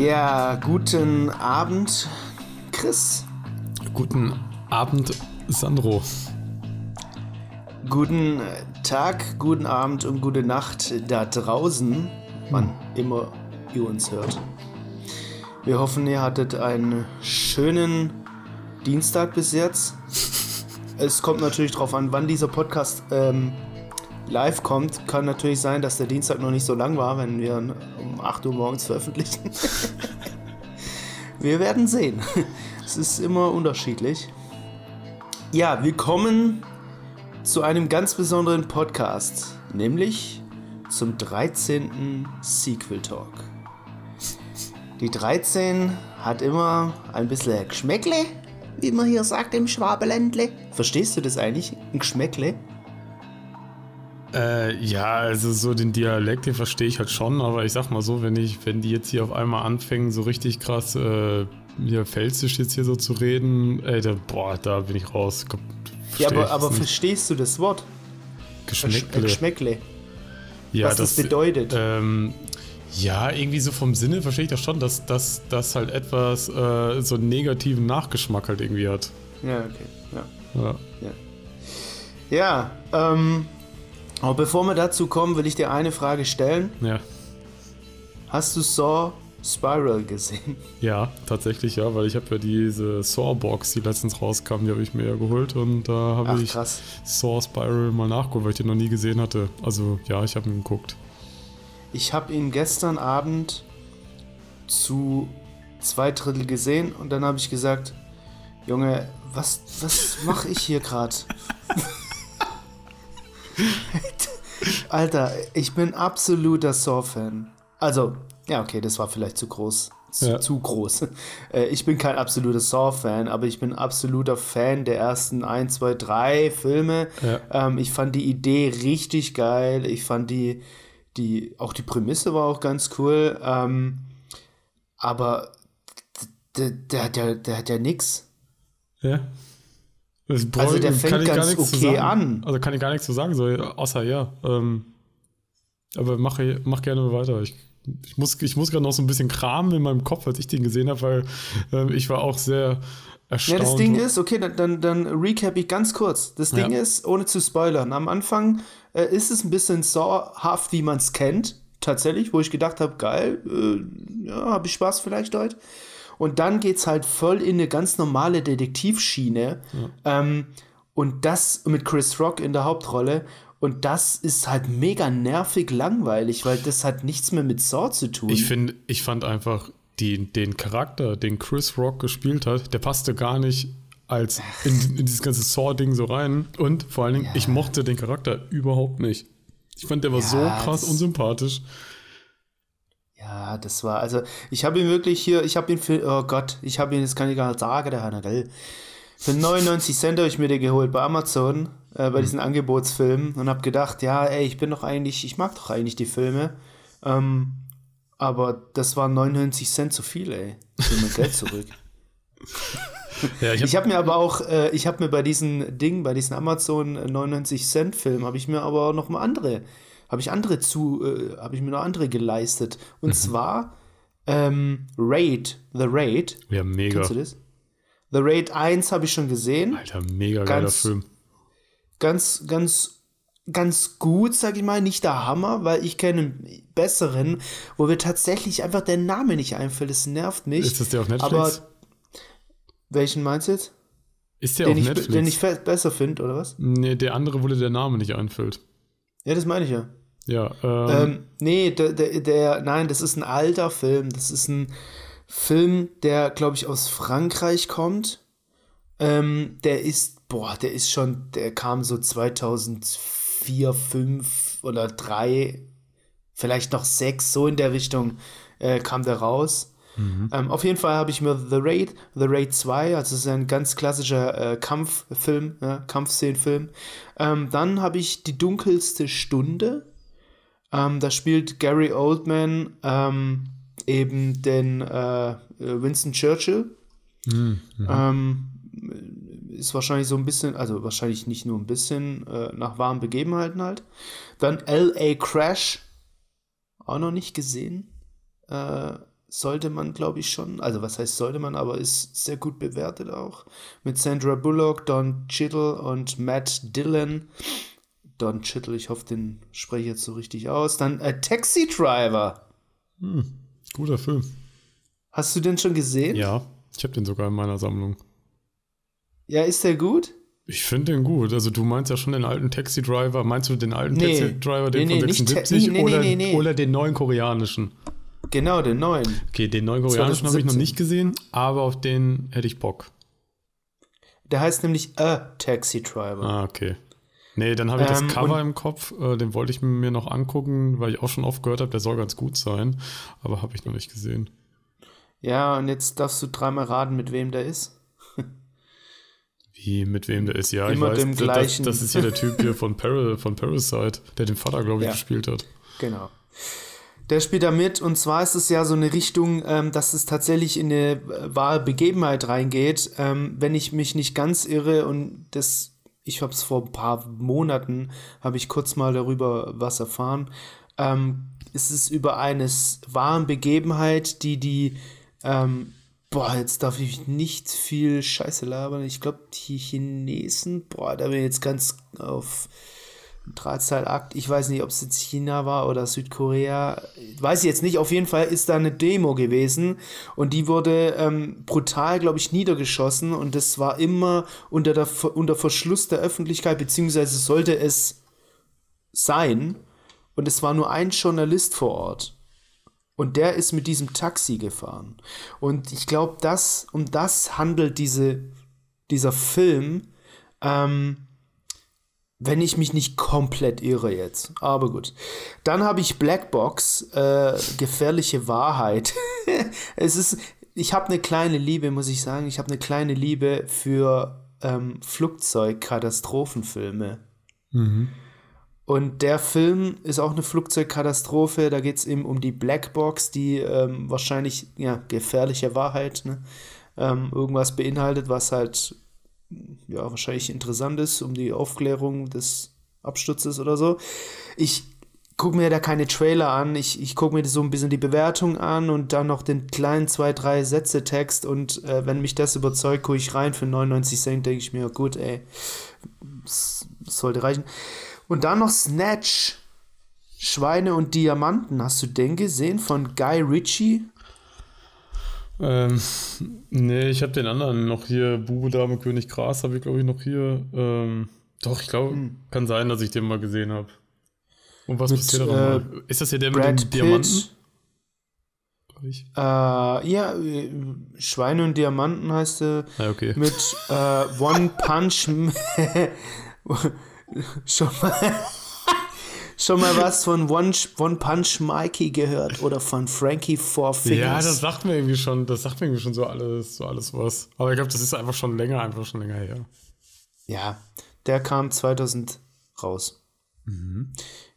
Ja, guten Abend, Chris. Guten Abend, Sandro. Guten Tag, guten Abend und gute Nacht da draußen, wann immer ihr uns hört. Wir hoffen, ihr hattet einen schönen Dienstag bis jetzt. Es kommt natürlich darauf an, wann dieser Podcast ähm, live kommt. Kann natürlich sein, dass der Dienstag noch nicht so lang war, wenn wir um 8 Uhr morgens veröffentlichen. wir werden sehen. Es ist immer unterschiedlich. Ja, willkommen zu einem ganz besonderen Podcast, nämlich zum 13. Sequel Talk. Die 13 hat immer ein bisschen Geschmäckle, wie man hier sagt im Schwabeländle. Verstehst du das eigentlich? Ein Geschmäckle? Äh, ja, also so den Dialekt, den verstehe ich halt schon, aber ich sag mal so, wenn ich, wenn die jetzt hier auf einmal anfangen, so richtig krass äh, hier Pfälzisch jetzt hier so zu reden, ey, da, boah, da bin ich raus. Ja, aber, aber verstehst du das Wort? Geschmäckle. Geschmäckle. Ja, was das, bedeutet. Ähm, ja, irgendwie so vom Sinne verstehe ich das schon, dass das halt etwas äh, so einen negativen Nachgeschmack halt irgendwie hat. Ja, okay. Ja. Ja. Ja, ähm, aber bevor wir dazu kommen, will ich dir eine Frage stellen. Ja. Hast du Saw Spiral gesehen? Ja, tatsächlich ja, weil ich habe ja diese Saw-Box, die letztens rauskam, die habe ich mir ja geholt und da Ach, habe ich krass. Saw Spiral mal nachgeholt, weil ich den noch nie gesehen hatte. Also ja, ich habe ihn geguckt. Ich habe ihn gestern Abend zu zwei Drittel gesehen und dann habe ich gesagt, Junge, was, was mache ich hier gerade? Alter, ich bin absoluter Saw-Fan. Also, ja, okay, das war vielleicht zu groß. Zu, Ja. zu groß. Äh, Ich bin kein absoluter Saw-Fan, aber ich bin absoluter Fan der ersten 1, 2, 3 Filme. Ja. Ähm, ich fand die Idee richtig geil. Ich fand die, die, auch die Prämisse war auch ganz cool. Ähm, aber der, der, der, der hat ja nix. Ja. Das brauch- Also der fängt ganz okay sagen. an. Also kann ich gar nichts zu sagen, so, außer ja. Ähm, aber mach, mach gerne weiter. Ich, ich muss, ich muss gerade noch so ein bisschen kramen in meinem Kopf, als ich den gesehen habe, weil ähm, ich war auch sehr Ja, erstaunt. das Ding ist, okay, dann, dann, dann recap ich ganz kurz. Das Ding Ja. ist, ohne zu spoilern, am Anfang äh, ist es ein bisschen sauerhaft, wie man es kennt. Tatsächlich, wo ich gedacht habe, geil, äh, ja, habe ich Spaß vielleicht heute. Und dann geht es halt voll in eine ganz normale Detektivschiene. Ähm, und das mit Chris Rock in der Hauptrolle. Und das ist halt mega nervig langweilig, weil das hat nichts mehr mit Saw zu tun. Ich finde, ich fand einfach die, den Charakter, den Chris Rock gespielt hat, der passte gar nicht als in, in dieses ganze Saw-Ding so rein. Und vor allen Dingen, ich mochte den Charakter überhaupt nicht. Ich fand, der war so Ja, krass das- unsympathisch. Ja, das war, also ich habe ihn wirklich hier, ich habe ihn für, oh Gott, ich habe ihn, das kann ich gar nicht sagen, der Hanna, gell? Für 99 Cent habe ich mir den geholt bei Amazon, äh, bei diesen Angebotsfilmen und habe gedacht, ja, ey, ich bin doch eigentlich, ich mag doch eigentlich die Filme, ähm, aber das waren 99 Cent zu viel, ey. Ich will mein Geld zurück. Ja, ich habe mir aber auch, äh, ich habe mir bei diesen Ding, bei diesen Amazon 99 Cent Film, habe ich mir aber noch mal andere, habe ich andere zu, äh, habe ich mir noch andere geleistet. Und zwar ähm, Raid, The Raid. ja, mega. Kennst du das? The Raid 1 habe ich schon gesehen. Alter, mega geiler Ganz- Film. Ganz, ganz, ganz gut, sag ich mal. Nicht der Hammer, weil ich kenne einen besseren, wo mir tatsächlich einfach der Name nicht einfällt. Das nervt mich. Ist das der auf Netflix? Aber welchen meinst du jetzt? ist der Den auf ich, Netflix? den ich besser finde, oder was? nee, der andere, wo dir der Name nicht einfällt. Ja, das meine ich ja. Ja, ähm, Ähm, nee, der, der, der, nein, das ist ein alter Film. Das ist ein Film, der, glaube ich, aus Frankreich kommt. Ähm, der ist, boah, der ist schon, der kam so 2004, 5 oder 3, vielleicht noch 6, so in der Richtung äh, kam der raus. Ähm, auf jeden Fall habe ich mir The Raid, The Raid 2, also es ist ein ganz klassischer äh, Kampffilm, ja, Kampfszenenfilm. Ähm, dann habe ich Die dunkelste Stunde. Ähm, da spielt Gary Oldman ähm, eben den äh, Winston Churchill. Ähm, ist wahrscheinlich so ein bisschen, also wahrscheinlich nicht nur ein bisschen äh, nach wahren Begebenheiten halt. Dann LA Crash, auch noch nicht gesehen. Äh, sollte man, glaube ich, schon. Also, was heißt sollte man, aber ist sehr gut bewertet auch. Mit Sandra Bullock, Don Chittle und Matt Dillon. Don Chittle, ich hoffe, den spreche ich jetzt so richtig aus. Dann äh, Taxi Driver. Hm, guter Film. Hast du den schon gesehen? Ja, ich habe den sogar in meiner Sammlung. Ja, ist der gut? Ich finde den gut. Also du meinst ja schon den alten Taxi Driver. Meinst du den alten Nee. Taxi Driver, den Nee, nee, von nicht 76 Ta- nee, nee, oder, oder den neuen koreanischen? Genau, den neuen. Okay, den neuen koreanischen habe ich noch 2017. nicht gesehen, aber auf den hätte ich Bock. Der heißt nämlich A Taxi Driver. Ah, okay. Nee, dann habe ich Ähm, das Cover und- im Kopf, äh, den wollte ich mir noch angucken, weil ich auch schon oft gehört habe, der soll ganz gut sein, aber habe ich noch nicht gesehen. Ja, und jetzt darfst du dreimal raten, mit wem der ist. Wie, mit wem der ist? Ja, Immer ich weiß, dem das, gleichen. das ist hier der Typ hier von, Par von Parasite, der den Vater, glaube ich, Ja. gespielt hat. Genau. Der spielt da mit und zwar ist es ja so eine Richtung, ähm, dass es tatsächlich in eine äh, wahre Begebenheit reingeht. Ähm, wenn ich mich nicht ganz irre und das, ich habe es vor ein paar Monaten, habe ich kurz mal darüber was erfahren. Ähm, es ist über eine wahren Begebenheit, die die, ähm, boah, jetzt darf ich nicht viel Scheiße labern. Ich glaube, die Chinesen, boah, da bin ich jetzt ganz auf Drahtseilakt. Ich weiß nicht, ob es jetzt China war oder Südkorea. Weiß ich jetzt nicht. Auf jeden Fall ist da eine Demo gewesen und die wurde ähm, brutal, glaube ich, niedergeschossen und das war immer unter, der, unter Verschluss der Öffentlichkeit, beziehungsweise sollte es sein. Und es war nur ein Journalist vor Ort. Und der ist mit diesem Taxi gefahren. Und ich glaube, das, um das handelt diese, dieser Film. Ähm, wenn ich mich nicht komplett irre jetzt. Aber gut. Dann habe ich Blackbox, äh, gefährliche Wahrheit. es ist, ich habe eine kleine Liebe, muss ich sagen. Ich habe eine kleine Liebe für ähm, Flugzeugkatastrophenfilme. Und der Film ist auch eine Flugzeugkatastrophe. Da geht es eben um die Blackbox, die ähm, wahrscheinlich, ja, gefährliche Wahrheit, ne? ähm, irgendwas beinhaltet, was halt ja, wahrscheinlich interessant ist, um die Aufklärung des Absturzes oder so. Ich gucke mir da keine Trailer an, ich, ich gucke mir so ein bisschen die Bewertung an und dann noch den kleinen zwei, drei Sätze Text und äh, wenn mich das überzeugt, gucke ich rein für 99 Cent, denke ich mir, gut, ey, das sollte reichen. Und dann noch Snatch, Schweine und Diamanten. Hast du den gesehen von Guy Ritchie? Ähm, nee, ich habe den anderen noch hier, Bube, Dame, König, Gras, habe ich glaube ich noch hier. Ähm, doch, ich glaube, Hm. kann sein, dass ich den mal gesehen habe. Und was Mit, passiert da äh, nochmal? Ist das hier der mit Brad dem Diamanten? Pitt. Ich. Äh, ja, äh, Schweine und Diamanten heißt er. Ja, okay. Mit äh, One Punch. M- schon mal. Schon mal was von One, One Punch Mikey gehört oder von Frankie Four Fingers? Ja, das sagt mir irgendwie schon, das sagt mir irgendwie schon so alles, so alles was. Aber ich glaube, das ist einfach schon länger, einfach schon länger her. Ja, der kam 2000 raus.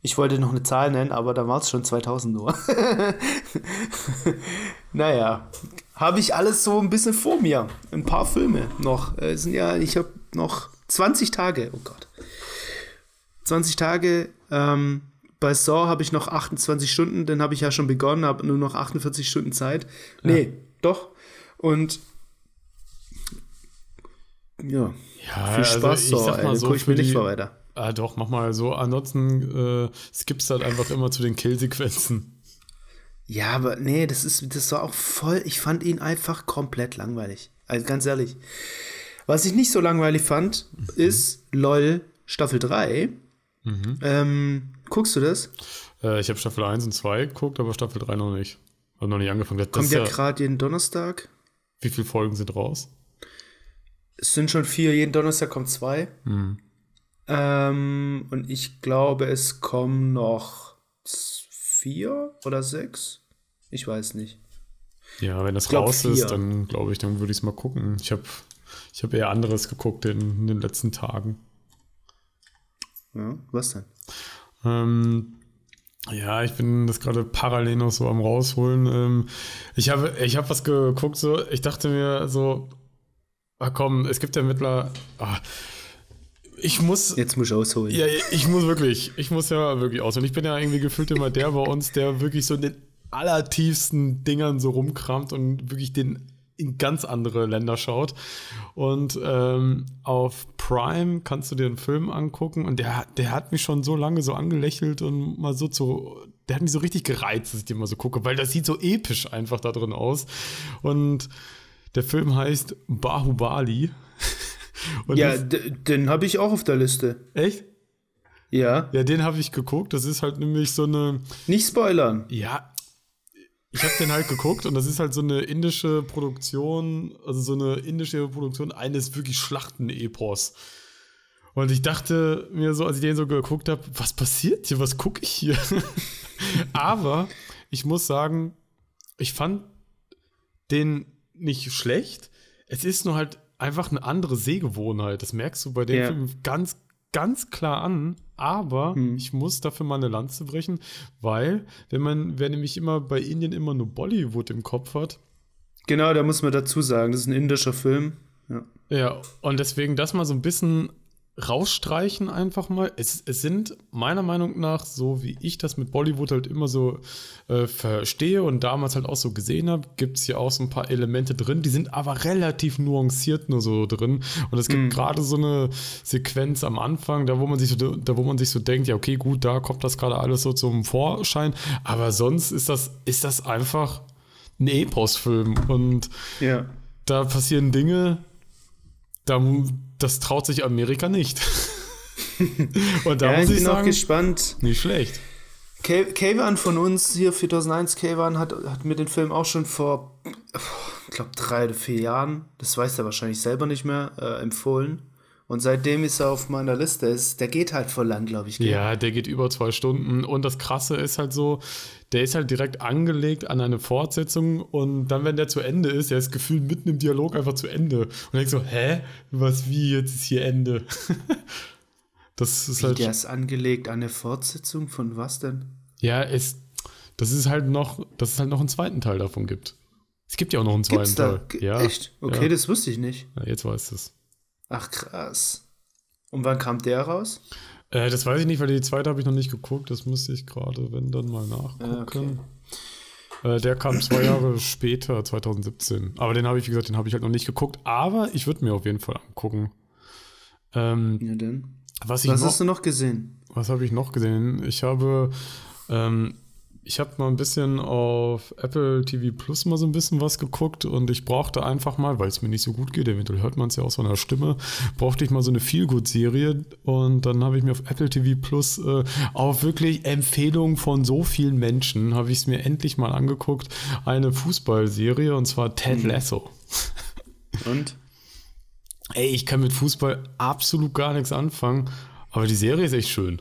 Ich wollte noch eine Zahl nennen, aber da war es schon 2000 nur. naja, habe ich alles so ein bisschen vor mir. Ein paar Filme noch. Äh, sind ja, ich habe noch 20 Tage. Oh Gott. 20 Tage. Ähm, bei Saw habe ich noch 28 Stunden, den habe ich ja schon begonnen, habe nur noch 48 Stunden Zeit. Nee, doch. Und ja, Ja, viel Spaß, also ich Saw, mal so guck ich mir nicht mal weiter. Ah, doch, mach mal so. Ansonsten äh, skippst halt einfach immer zu den Killsequenzen. Ja, aber nee, das ist, das war auch voll, ich fand ihn einfach komplett langweilig. Also ganz ehrlich. Was ich nicht so langweilig fand, ist LOL Staffel 3. Ähm, guckst du das? Äh, ich habe Staffel 1 und 2 geguckt, aber Staffel 3 noch nicht. Hab noch nicht angefangen. Das Kommt ja ja, gerade jeden Donnerstag. wie viele Folgen sind raus? Es sind schon vier, jeden Donnerstag kommt zwei. Ähm, und ich glaube, es kommen noch vier oder sechs. Ich weiß nicht. Ja, wenn das glaub, raus vier. ist, dann glaube ich, dann würde ich es mal gucken. Ich habe ich hab eher anderes geguckt in, in den letzten Tagen. Ja, was denn? Ähm, ja, ich bin das gerade parallel noch so am rausholen. Ähm, ich habe ich hab was geguckt, so, ich dachte mir so, ah komm, es gibt ja mittlerweile. Ah, ich muss. Jetzt muss ich ausholen. Ja, ich muss wirklich, ich muss ja wirklich aus. Und ich bin ja irgendwie gefühlt immer der bei uns, der wirklich so den allertiefsten Dingern so rumkramt und wirklich den in ganz andere Länder schaut. Und ähm, auf Prime kannst du dir einen Film angucken und der, der hat mich schon so lange so angelächelt und mal so zu, der hat mich so richtig gereizt, dass ich den mal so gucke, weil das sieht so episch einfach da drin aus. Und der Film heißt Bahubali. Und ja, den habe ich auch auf der Liste. Echt? Ja. Ja, den habe ich geguckt. Das ist halt nämlich so eine. Nicht spoilern. Ja. Ich habe den halt geguckt und das ist halt so eine indische Produktion, also so eine indische Produktion eines wirklich Schlachten-Epos. Und ich dachte mir so, als ich den so geguckt habe, was passiert hier? Was gucke ich hier? Aber ich muss sagen, ich fand den nicht schlecht. Es ist nur halt einfach eine andere Sehgewohnheit. Das merkst du bei dem ja. Film ganz, ganz klar an. Aber hm. ich muss dafür mal eine Lanze brechen, weil, wenn man, wer nämlich immer bei Indien immer nur Bollywood im Kopf hat. Genau, da muss man dazu sagen, das ist ein indischer Film. Ja, ja und deswegen das mal so ein bisschen rausstreichen einfach mal. Es, es sind meiner Meinung nach, so wie ich das mit Bollywood halt immer so äh, verstehe und damals halt auch so gesehen habe, gibt es hier auch so ein paar Elemente drin, die sind aber relativ nuanciert nur so drin. Und es gibt mhm. gerade so eine Sequenz am Anfang, da wo man sich so, da wo man sich so denkt, ja, okay, gut, da kommt das gerade alles so zum Vorschein. Aber sonst ist das, ist das einfach ein Epos-Film. Und ja. da passieren Dinge, da das traut sich Amerika nicht. Und da ja, muss ich, bin sagen, auch gespannt. Nicht schlecht. Kayvan von uns hier, 4001 Kayvan, hat, hat mir den Film auch schon vor, ich glaube, drei oder vier Jahren, das weiß er wahrscheinlich selber nicht mehr, äh, empfohlen. Und seitdem ist er auf meiner Liste. Ist, der geht halt voll lang, glaube ich. Gell? Ja, der geht über zwei Stunden. Und das Krasse ist halt so, der ist halt direkt angelegt an eine Fortsetzung. Und dann, wenn der zu Ende ist, der ist gefühlt mitten im Dialog einfach zu Ende. Und denkst so, hä? Was, wie, jetzt ist hier Ende? das ist wie, halt. Der ist angelegt an eine Fortsetzung von was denn? Ja, es, das ist halt noch, dass es halt noch einen zweiten Teil davon gibt. Es gibt ja auch noch einen zweiten Teil. Ja, Echt? Okay, ja. das wusste ich nicht. Ja, jetzt weißt du es. Ach krass. Und wann kam der raus? Äh, das weiß ich nicht, weil die zweite habe ich noch nicht geguckt. Das müsste ich gerade, wenn dann mal nachgucken. Okay. Äh, der kam zwei Jahre später, 2017. Aber den habe ich, wie gesagt, den habe ich halt noch nicht geguckt. Aber ich würde mir auf jeden Fall angucken. Ähm, ja, denn. Was, was noch, hast du noch gesehen? Was habe ich noch gesehen? Ich habe ähm, ich habe mal ein bisschen auf Apple TV Plus mal so ein bisschen was geguckt und ich brauchte einfach mal, weil es mir nicht so gut geht, eventuell hört man es ja aus so einer Stimme, brauchte ich mal so eine Feelgood-Serie und dann habe ich mir auf Apple TV Plus äh, auf wirklich Empfehlungen von so vielen Menschen, habe ich es mir endlich mal angeguckt, eine Fußballserie und zwar Ted mhm. Lasso. Und? Ey, ich kann mit Fußball absolut gar nichts anfangen, aber die Serie ist echt schön.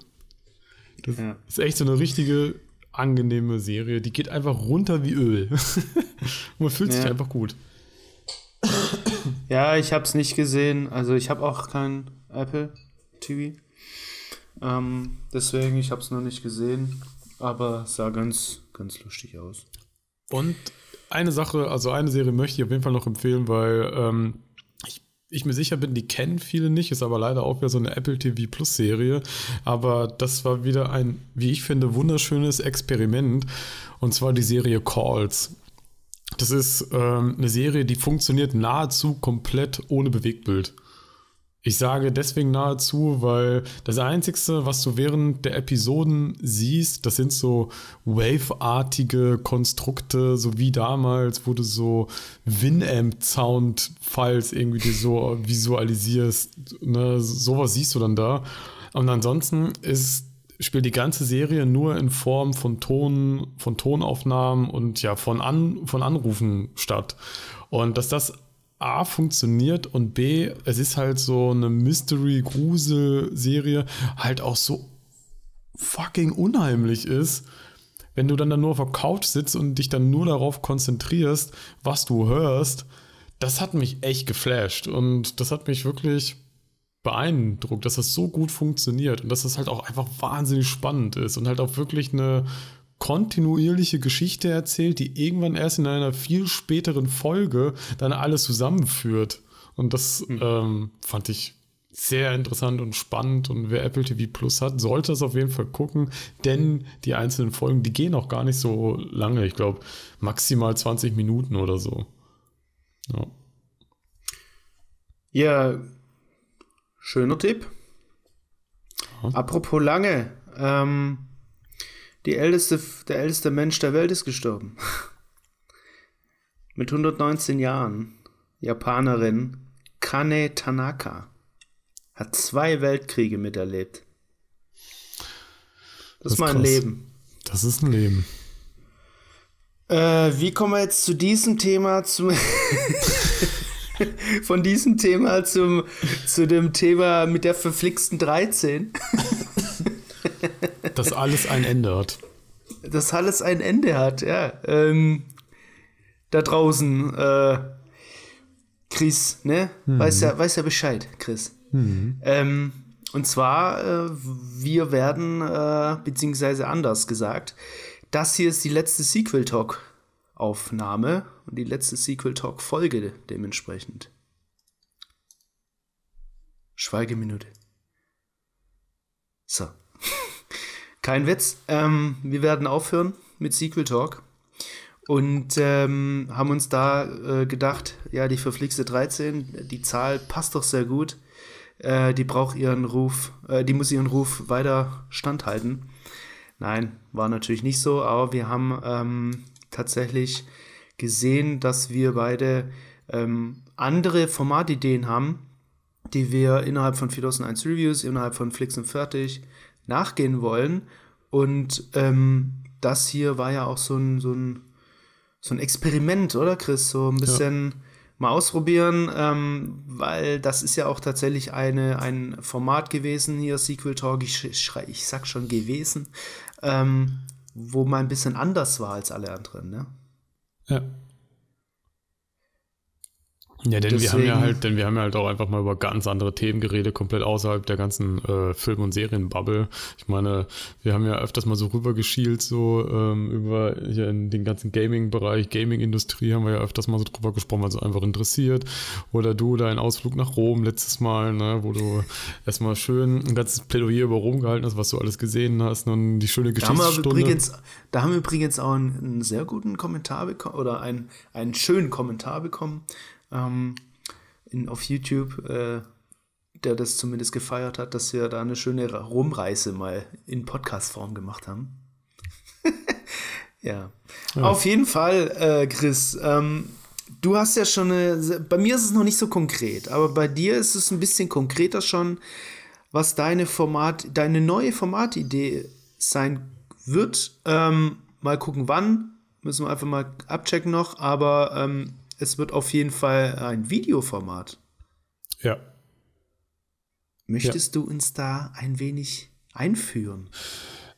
Das ja. ist echt so eine richtige angenehme Serie. Die geht einfach runter wie Öl. man fühlt ja. sich einfach gut. Ja, ich habe es nicht gesehen. Also ich habe auch kein Apple TV. Ähm, deswegen, ich habe es noch nicht gesehen. Aber sah ganz, ganz lustig aus. Und eine Sache, also eine Serie möchte ich auf jeden Fall noch empfehlen, weil ähm, ich mir sicher bin, die kennen viele nicht, ist aber leider auch wieder so eine Apple TV Plus Serie. Aber das war wieder ein, wie ich finde, wunderschönes Experiment. Und zwar die Serie Calls. Das ist ähm, eine Serie, die funktioniert nahezu komplett ohne Bewegtbild. Ich sage deswegen nahezu, weil das Einzige, was du während der Episoden siehst, das sind so Wave-artige Konstrukte, so wie damals, wo du so Winamp-Sound-Files irgendwie dir so visualisierst. Ne? Sowas siehst du dann da. Und ansonsten ist, spielt die ganze Serie nur in Form von Ton, von Tonaufnahmen und ja, von, An, von Anrufen statt. Und dass das A funktioniert und B, es ist halt so eine Mystery-Grusel-Serie, halt auch so fucking unheimlich ist, wenn du dann, dann nur auf der Couch sitzt und dich dann nur darauf konzentrierst, was du hörst. Das hat mich echt geflasht und das hat mich wirklich beeindruckt, dass das so gut funktioniert und dass das halt auch einfach wahnsinnig spannend ist und halt auch wirklich eine kontinuierliche Geschichte erzählt, die irgendwann erst in einer viel späteren Folge dann alles zusammenführt. Und das mhm. ähm, fand ich sehr interessant und spannend und wer Apple TV Plus hat, sollte es auf jeden Fall gucken, denn die einzelnen Folgen, die gehen auch gar nicht so lange. Ich glaube, maximal 20 Minuten oder so. Ja. Ja, schöner Tipp. Ja. Apropos lange, ähm, die älteste, der älteste Mensch der Welt ist gestorben. Mit 119 Jahren. Japanerin Kane Tanaka. Hat zwei Weltkriege miterlebt. Das, das ist mein krass. Leben. Das ist ein Leben. Äh, wie kommen wir jetzt zu diesem Thema zum von diesem Thema zum zu dem Thema mit der verflixten 13? Dass alles ein Ende hat. Dass alles ein Ende hat, ja. Ähm, da draußen, äh, Chris, ne? Mhm. Weiß, ja, weiß ja Bescheid, Chris. Mhm. Ähm, und zwar, äh, wir werden, äh, beziehungsweise anders gesagt, das hier ist die letzte Sequel Talk Aufnahme und die letzte Sequel Talk Folge dementsprechend. Schweigeminute. So. Kein Witz. Ähm, wir werden aufhören mit Sequel Talk und ähm, haben uns da äh, gedacht, ja, die verflixte 13, die Zahl passt doch sehr gut. Äh, die braucht ihren Ruf, äh, die muss ihren Ruf weiter standhalten. Nein, war natürlich nicht so, aber wir haben ähm, tatsächlich gesehen, dass wir beide ähm, andere Formatideen haben, die wir innerhalb von 4001 Reviews, innerhalb von Flix und Fertig nachgehen wollen. Und ähm, das hier war ja auch so ein, so ein, so ein Experiment, oder Chris? So ein bisschen ja. mal ausprobieren, ähm, weil das ist ja auch tatsächlich eine, ein Format gewesen hier, Sequel Talk, ich, ich sag schon gewesen, ähm, wo mal ein bisschen anders war als alle anderen, ne? Ja. Ja, denn Deswegen, wir haben ja halt, denn wir haben ja halt auch einfach mal über ganz andere Themen geredet, komplett außerhalb der ganzen äh, Film- und Serienbubble. Ich meine, wir haben ja öfters mal so rübergeschielt, so ähm, über hier in den ganzen Gaming-Bereich, Gaming-Industrie haben wir ja öfters mal so drüber gesprochen, weil es einfach interessiert. Oder du, dein Ausflug nach Rom letztes Mal, ne, wo du erstmal schön ein ganzes Plädoyer über Rom gehalten hast, was du alles gesehen hast und die schöne Geschichtsstunde. Da haben wir übrigens, da haben wir übrigens auch einen, einen sehr guten Kommentar bekommen oder einen, einen schönen Kommentar bekommen ähm, in, auf YouTube, äh, der das zumindest gefeiert hat, dass wir da eine schöne Rumreise mal in Podcast-Form gemacht haben. ja. ja. Auf jeden Fall, äh, Chris, ähm, du hast ja schon eine, bei mir ist es noch nicht so konkret, aber bei dir ist es ein bisschen konkreter schon, was deine Format, deine neue Formatidee sein wird. Ähm, mal gucken, wann. Müssen wir einfach mal abchecken noch, aber ähm, es wird auf jeden Fall ein Videoformat. Ja. Möchtest ja. du uns da ein wenig einführen?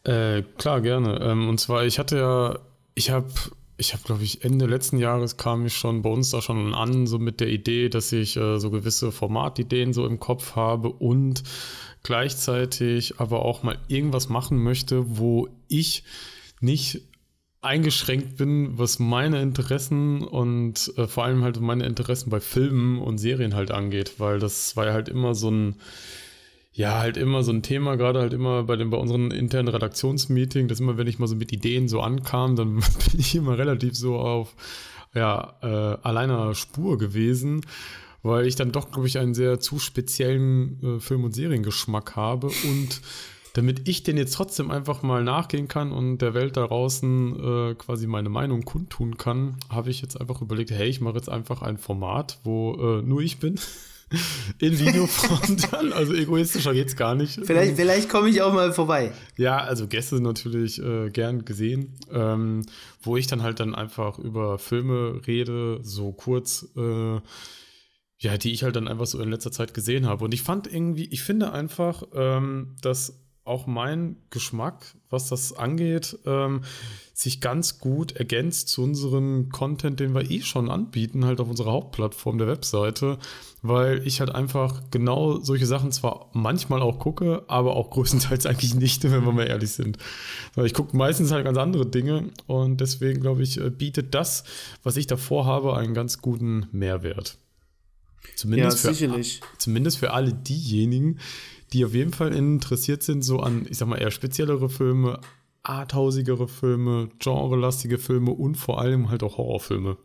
Äh, klar, gerne. Ähm, und zwar, ich hatte ja, ich habe, ich habe, glaube ich, Ende letzten Jahres kam ich schon bei uns da schon an, so mit der Idee, dass ich äh, so gewisse Formatideen so im Kopf habe und gleichzeitig aber auch mal irgendwas machen möchte, wo ich nicht eingeschränkt bin, was meine Interessen und äh, vor allem halt meine Interessen bei Filmen und Serien halt angeht, weil das war ja halt immer so ein, ja, halt immer so ein Thema, gerade halt immer bei den, bei unseren internen Redaktionsmeetings, dass immer, wenn ich mal so mit Ideen so ankam, dann bin ich immer relativ so auf, ja, äh, alleiner Spur gewesen, weil ich dann doch, glaube ich, einen sehr zu speziellen äh, Film- und Seriengeschmack habe und damit ich den jetzt trotzdem einfach mal nachgehen kann und der Welt da draußen äh, quasi meine Meinung kundtun kann, habe ich jetzt einfach überlegt, hey, ich mache jetzt einfach ein Format, wo äh, nur ich bin. In Videoform dann, also egoistischer geht's gar nicht. Vielleicht, vielleicht komme ich auch mal vorbei. Ja, also Gäste natürlich äh, gern gesehen, ähm, wo ich dann halt dann einfach über Filme rede, so kurz, äh, ja, die ich halt dann einfach so in letzter Zeit gesehen habe. Und ich fand irgendwie, ich finde einfach, ähm, dass auch mein Geschmack, was das angeht, ähm, sich ganz gut ergänzt zu unserem Content, den wir eh schon anbieten, halt auf unserer Hauptplattform der Webseite, weil ich halt einfach genau solche Sachen zwar manchmal auch gucke, aber auch größtenteils eigentlich nicht, wenn wir mal ehrlich sind. Ich gucke meistens halt ganz andere Dinge und deswegen glaube ich, äh, bietet das, was ich davor habe, einen ganz guten Mehrwert. Zumindest, ja, für, sicherlich. zumindest für alle diejenigen, die auf jeden Fall interessiert sind, so an, ich sag mal, eher speziellere Filme, arthausigere Filme, genrelastige Filme und vor allem halt auch Horrorfilme.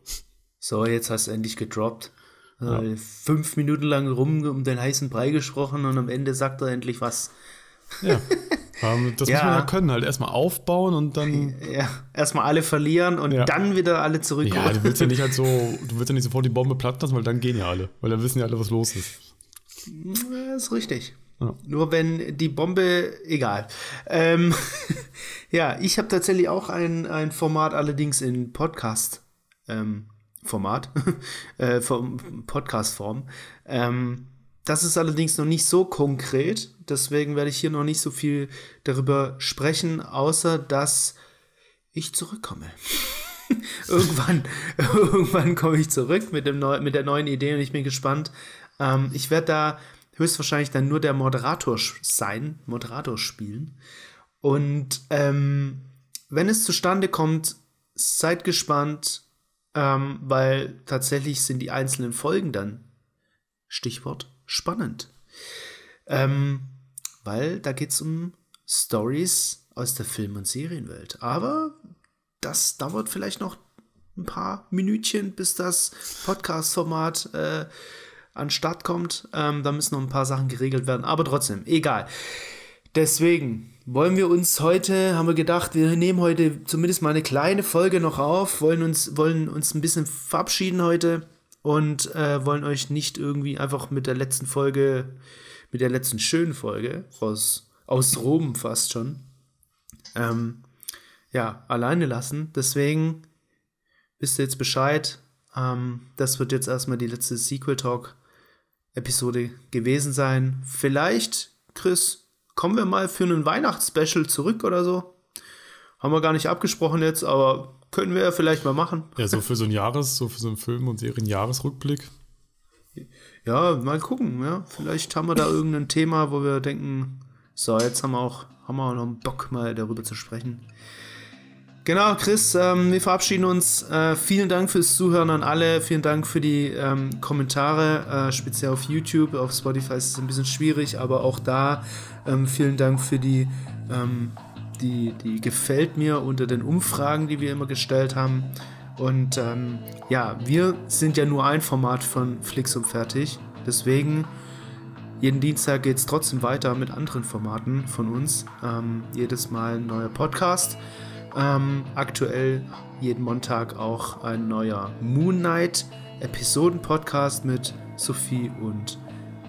So, jetzt hast du endlich gedroppt. Ja. Äh, fünf Minuten lang rum um den heißen Brei gesprochen und am Ende sagt er endlich was. Ja. Ähm, das ja. muss man ja können, halt erstmal aufbauen und dann. Ja, erstmal alle verlieren und ja. dann wieder alle zurückkommen. Ja, du willst ja nicht halt so, du willst ja nicht sofort die Bombe platt lassen, weil dann gehen ja alle. Weil dann wissen ja alle, was los ist. Das ist richtig. Ja. Nur wenn die Bombe, egal. Ähm, ja, ich habe tatsächlich auch ein, ein Format, allerdings in Podcast. Ähm, Format, äh, Podcast-Form. Ähm, das ist allerdings noch nicht so konkret, deswegen werde ich hier noch nicht so viel darüber sprechen, außer dass ich zurückkomme. irgendwann, irgendwann komme ich zurück mit, dem Neu mit der neuen Idee und ich bin gespannt. Ähm, ich werde da höchstwahrscheinlich dann nur der Moderator sein, Moderator spielen. Und ähm, wenn es zustande kommt, seid gespannt, ähm, weil tatsächlich sind die einzelnen Folgen dann, Stichwort, spannend. Ähm, weil da geht es um Stories aus der Film- und Serienwelt. Aber das dauert vielleicht noch ein paar Minütchen, bis das Podcast-Format äh, an Start kommt. Ähm, da müssen noch ein paar Sachen geregelt werden. Aber trotzdem, egal. Deswegen wollen wir uns heute, haben wir gedacht, wir nehmen heute zumindest mal eine kleine Folge noch auf, wollen uns, wollen uns ein bisschen verabschieden heute und äh, wollen euch nicht irgendwie einfach mit der letzten Folge, mit der letzten schönen Folge aus, aus Rom fast schon, ähm, ja, alleine lassen. Deswegen wisst ihr jetzt Bescheid. Ähm, das wird jetzt erstmal die letzte Sequel Talk Episode gewesen sein. Vielleicht, Chris, kommen wir mal für einen Weihnachtsspecial zurück oder so. Haben wir gar nicht abgesprochen jetzt, aber können wir ja vielleicht mal machen. Ja, so für so ein Jahres, so für so einen Film- und Serienjahresrückblick. Ja, mal gucken, ja. Vielleicht haben wir da irgendein Thema, wo wir denken, so, jetzt haben wir auch, haben wir auch noch einen Bock, mal darüber zu sprechen. Genau, Chris, ähm, wir verabschieden uns. Äh, vielen Dank fürs Zuhören an alle. Vielen Dank für die ähm, Kommentare, äh, speziell auf YouTube. Auf Spotify ist es ein bisschen schwierig, aber auch da ähm, vielen Dank für die ähm, die, die gefällt mir unter den Umfragen, die wir immer gestellt haben. Und ähm, ja, wir sind ja nur ein Format von Flix und Fertig. Deswegen, jeden Dienstag geht es trotzdem weiter mit anderen Formaten von uns. Ähm, jedes Mal ein neuer Podcast. Ähm, aktuell jeden Montag auch ein neuer Moon Knight Episoden-Podcast mit Sophie und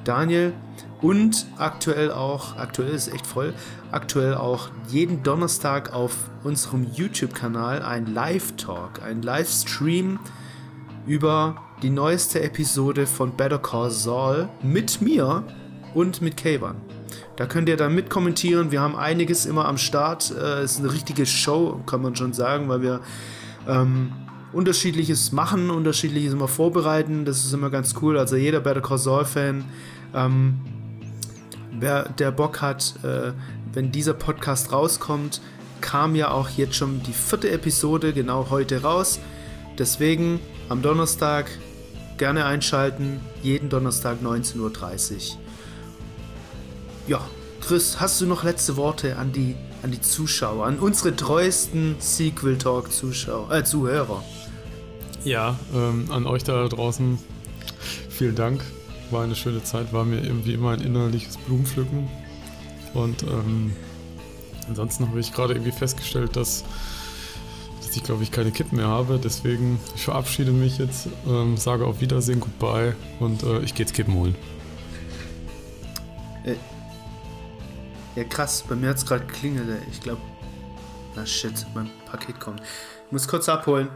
Daniel. Und aktuell auch, aktuell ist echt voll, aktuell auch jeden Donnerstag auf unserem YouTube-Kanal ein Live-Talk, ein Livestream über die neueste Episode von Better Call Saul mit mir und mit Kayvan. Da könnt ihr dann mitkommentieren. Wir haben einiges immer am Start. Äh, es ist eine richtige Show, kann man schon sagen, weil wir ähm, unterschiedliches machen, unterschiedliches immer vorbereiten. Das ist immer ganz cool. Also jeder Better Call Saul-Fan ähm, wer der Bock hat, äh, wenn dieser Podcast rauskommt, kam ja auch jetzt schon die vierte Episode genau heute raus. Deswegen am Donnerstag gerne einschalten, jeden Donnerstag 19.30 Uhr. Ja, Chris, hast du noch letzte Worte an die, an die Zuschauer, an unsere treuesten Sequel Talk Zuschauer, äh, Zuhörer? Ja, ähm, an euch da draußen vielen Dank war eine schöne Zeit, war mir irgendwie immer ein innerliches Blumenpflücken. Und ähm, ansonsten habe ich gerade irgendwie festgestellt, dass, dass ich glaube ich keine Kippen mehr habe. Deswegen, ich verabschiede mich jetzt, ähm, sage auf Wiedersehen, goodbye und äh, ich gehe jetzt Kippen holen. Äh, ja krass, bei mir hat es gerade geklingelt. Ich glaube, na shit, mein Paket kommt. Ich muss kurz abholen.